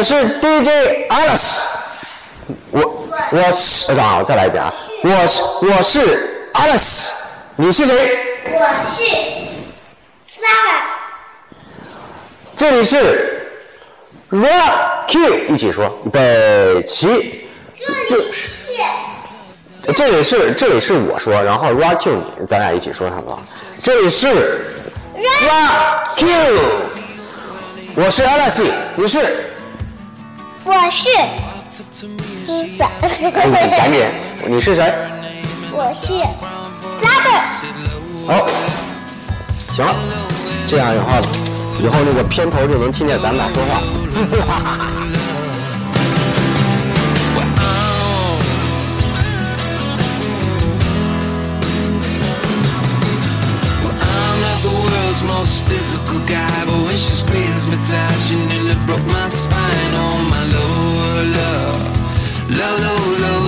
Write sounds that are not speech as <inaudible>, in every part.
我是 DJ Alice，我我是啊，我再来一遍啊，我是我是 Alice，你是谁？我是 Flower，这里是 Rock Q，一起说，预备起。这里是这里是这里是我说，然后 Rock Q 你，咱俩一起说好不好？这里是 Rock Q，我是 Alice，你是？我是思思，哎，你赶紧，你是谁？我是 Flower，好，行了，这样以后，以后那个片头就能听见咱们俩说话。Most physical guy, but when she squeezed me tight, she nearly broke my spine. Oh my Lola, Lola, Lola, Lola.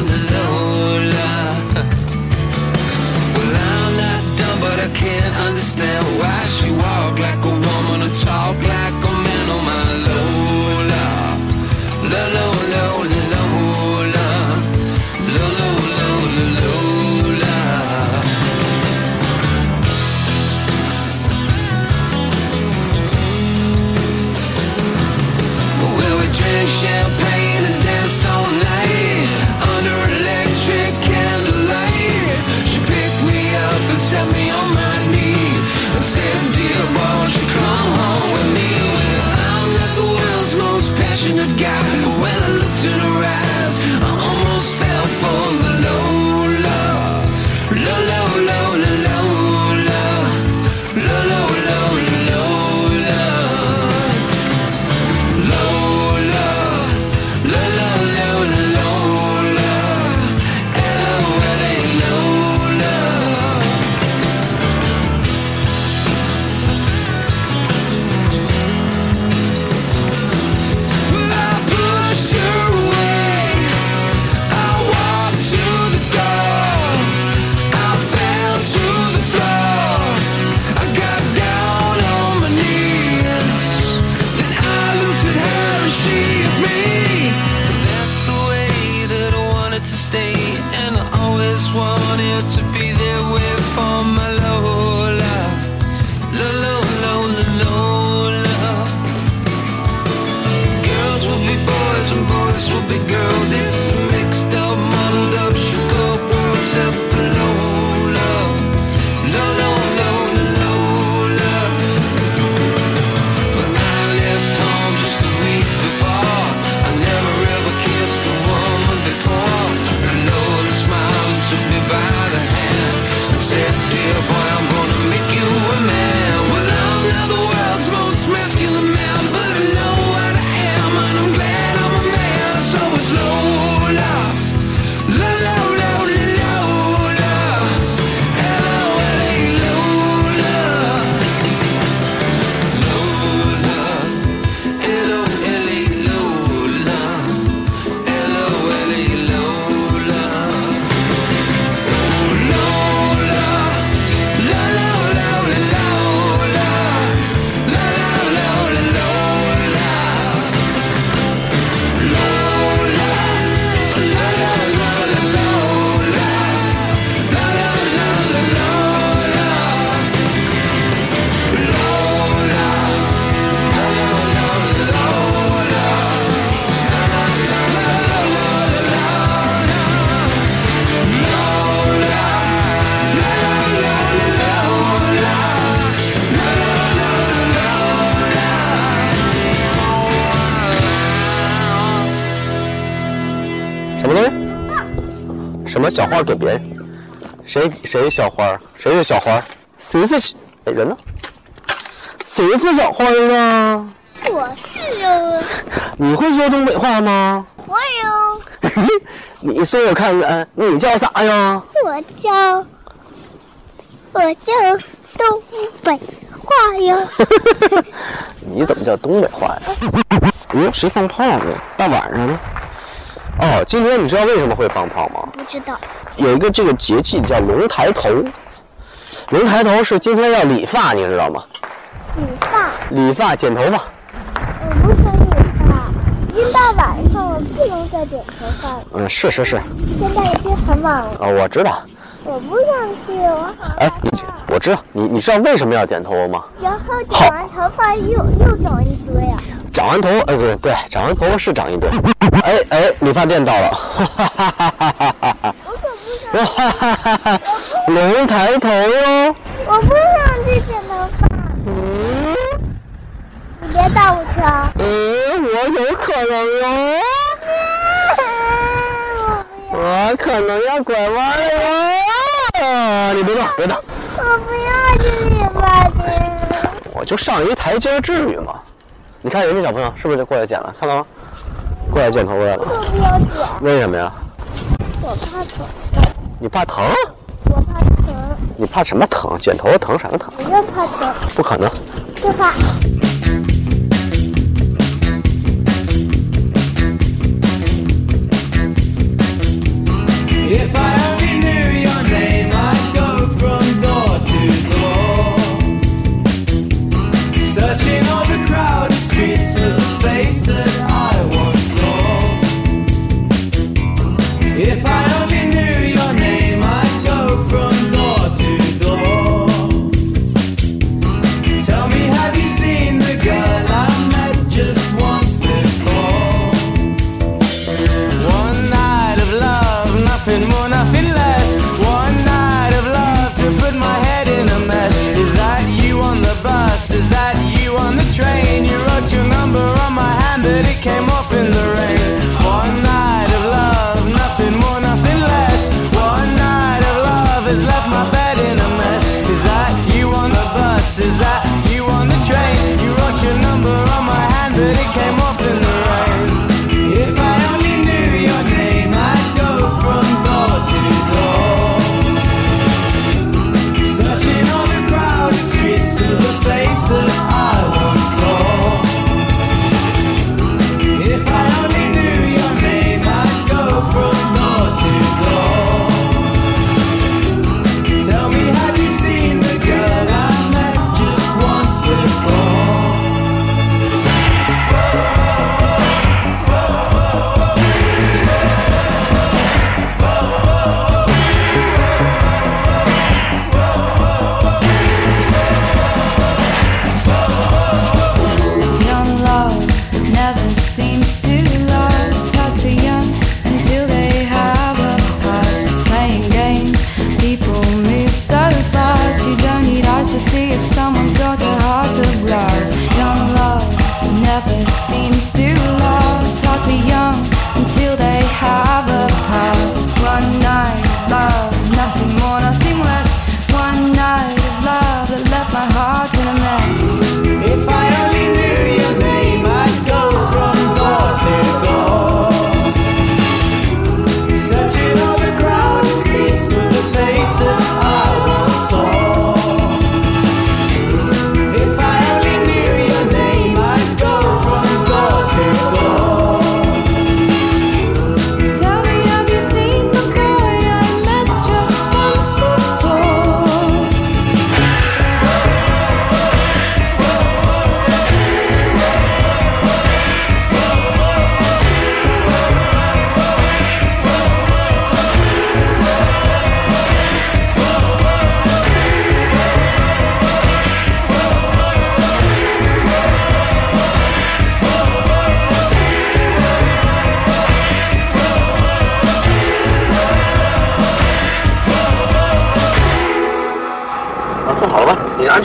么小花给别人？谁谁小花？谁是小花？谁是哎人呢？谁是小花啊？我是哦，你会说东北话吗？我有，<laughs> 你说我看看，你叫啥呀？我叫，我叫东北话哟，<laughs> <laughs> 你怎么叫东北话呀？哟，谁放炮呢？大晚上的。哦，今天你知道为什么会放炮吗？不知道，有一个这个节气叫龙抬头。龙抬头是今天要理发，你知道吗？理发，理发剪头发。我不可以理发，一到晚上我不能再剪头发了，嗯，是是是，啊、现在已经很晚了，啊我知道。我不想去，我好哎害，你怕。我知道，你你知道为什么要剪头发吗？然后剪完头发又又长一堆啊！长完头，呃，对对，长完头发是长一堆。哎哎，理发店到了，哈哈哈哈哈哈我可不想，哈哈哈哈！龙抬头哟。我不想去剪头发。嗯你别带我去啊！嗯，我有可能哟，我不要，我可能要拐弯了哟。你别动，别动，我不要去理发店。我就上一台阶儿，至于吗？你看人家小朋友是不是就过来剪了？看到吗？过来剪头发来了。不要剪，为什么呀？我怕疼，你怕疼？我怕疼，你怕什么疼？剪头发疼什么疼？我就怕疼，不可能。就怕。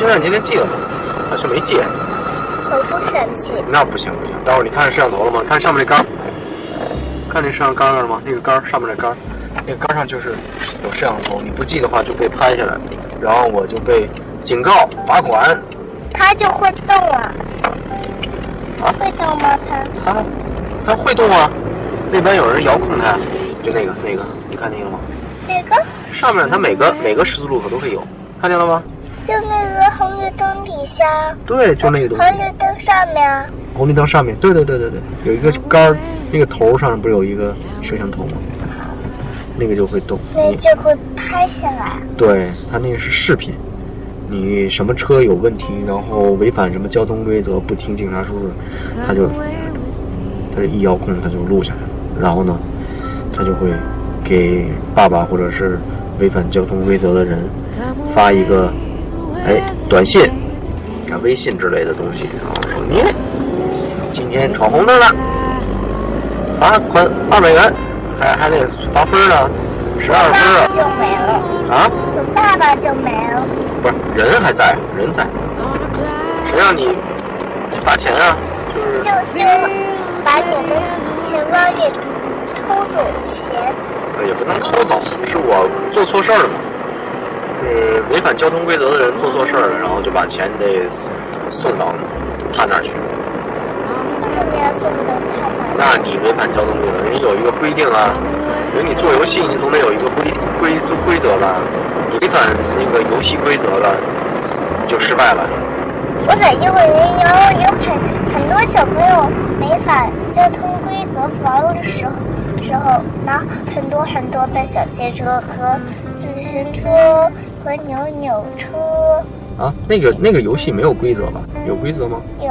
你的安全带今天系了吗？还是没系。我不生气，那不行不行，待会儿你看摄像头了吗？看上面那杆儿，看那摄像杆儿了吗？那个杆儿上面那杆儿，那个杆儿上就是有摄像头，你不系的话就被拍下来，然后我就被警告罚款。它就会动啊。会动吗？它？它它会动啊，那边有人遥控它，就那个那个，你看那个吗？哪个上面它每个每个十字路口都会有，看见了吗？就那个红绿灯底下，对，就那个东西，红绿灯上面。红绿灯上面，对对对对对，有一个杆儿，那个头上不是有一个摄像头吗？那个就会动。你那就会拍下来。对，它那个是视频，你什么车有问题，然后违反什么交通规则，不听警察叔叔，他就他这一遥控，他就录下来了。然后呢，他就会给爸爸或者是违反交通规则的人发一个哎短信啊微信之类的东西，然后说你今天闯红灯了，罚款二百元，还还得罚分呢，十二分啊就没了，啊！我爸爸就没了。不是人还在，人在，谁让你罚钱啊？就是就就把你的钱包给偷走钱，呃也不能偷走，是我做错事儿了嘛。是违反交通规则的人做错事儿了，然后就把钱得送到他那儿去。那你违反交通规则，人家有一个规定啊，人你做游戏你总得有一个规规规则吧？你违反那个游戏规则了，就失败了。我在幼儿园有有很很多小朋友违反交通规则玩的时候时候，拿很多很多的小汽车和自行车和扭扭车，啊，那个那个游戏没有规则吧？有规则吗？有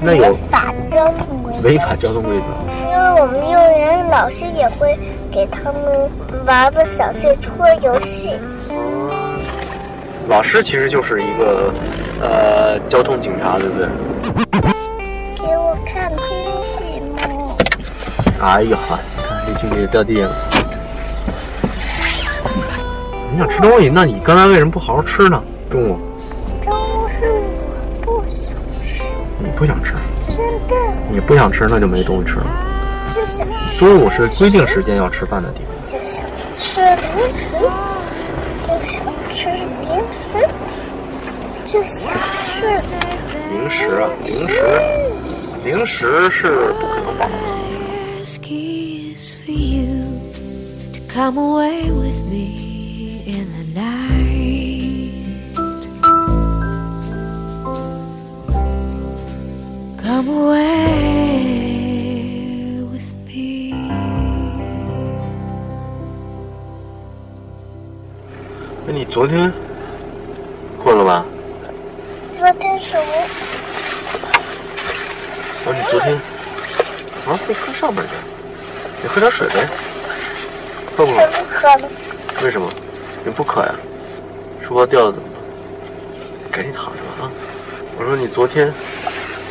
那有违反交通规则。违法交通规则。因为我们幼儿园老师也会给他们玩的小汽车游戏。老师其实就是一个呃交通警察，对不对？给我看惊喜吗，哎呀，你看这这这掉地上了。你想吃东西，那你刚才为什么不好好吃呢？中午中午是我不想吃，你不想吃，真的你不想吃，那就没东西吃了。就想吃，中午是规定时间要吃饭的地方。就想吃零食，就想吃零食，就想吃。零食啊，零食，零食是不可能饱的。昨天困了吧？昨天是我啊，你昨天啊，你喝上边去，你喝点水呗。喝不才喝？不渴了，为什么？你不渴呀？书包掉了怎么办？赶紧躺着吧啊！我说你昨天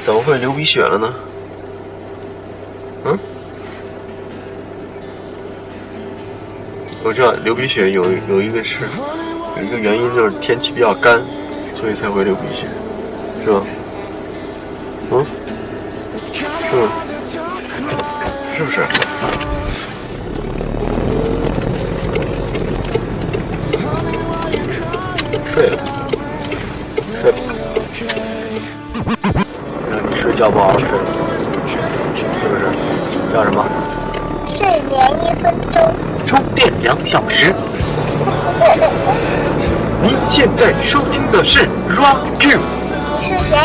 怎么会流鼻血了呢？嗯？我知道流鼻血有有一个是有一个原因就是天气比较干，所以才会流鼻血，是吧？嗯？是吗？<laughs> 是不是？睡了，睡吧。让你睡觉不好好睡，是不是？叫什么？睡眠一分钟。充电两小时。您现在收听的是 Rock Q，你是谁？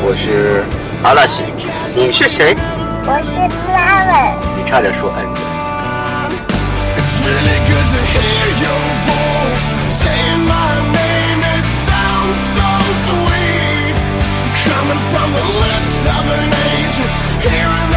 我是阿拉西，你是谁？我是 Flower。你差点说 Angel。It's really good to hear your voice saying my name. It sounds so sweet. Coming from the lips of an angel. Hearing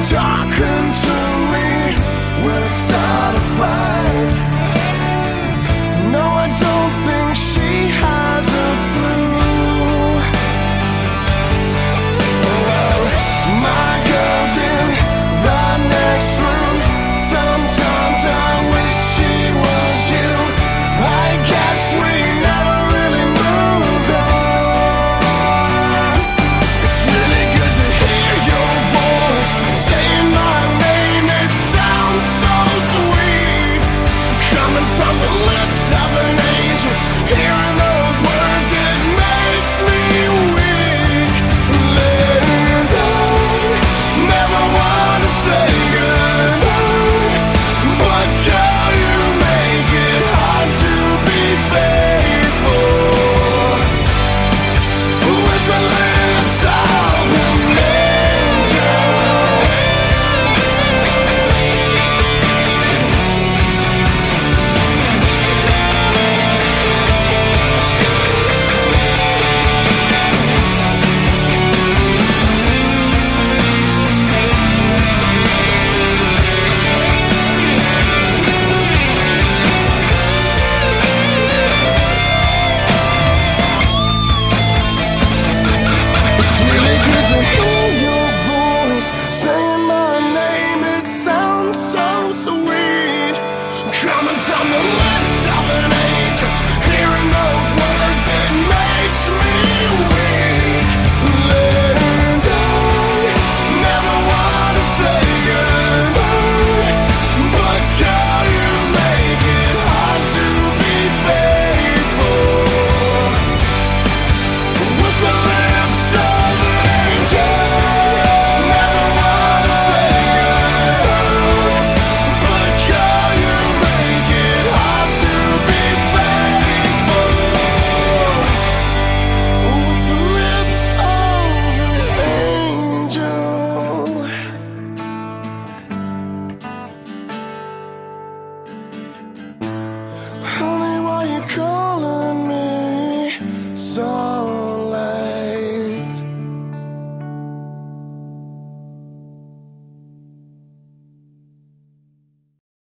talking to me? Will it start a fire?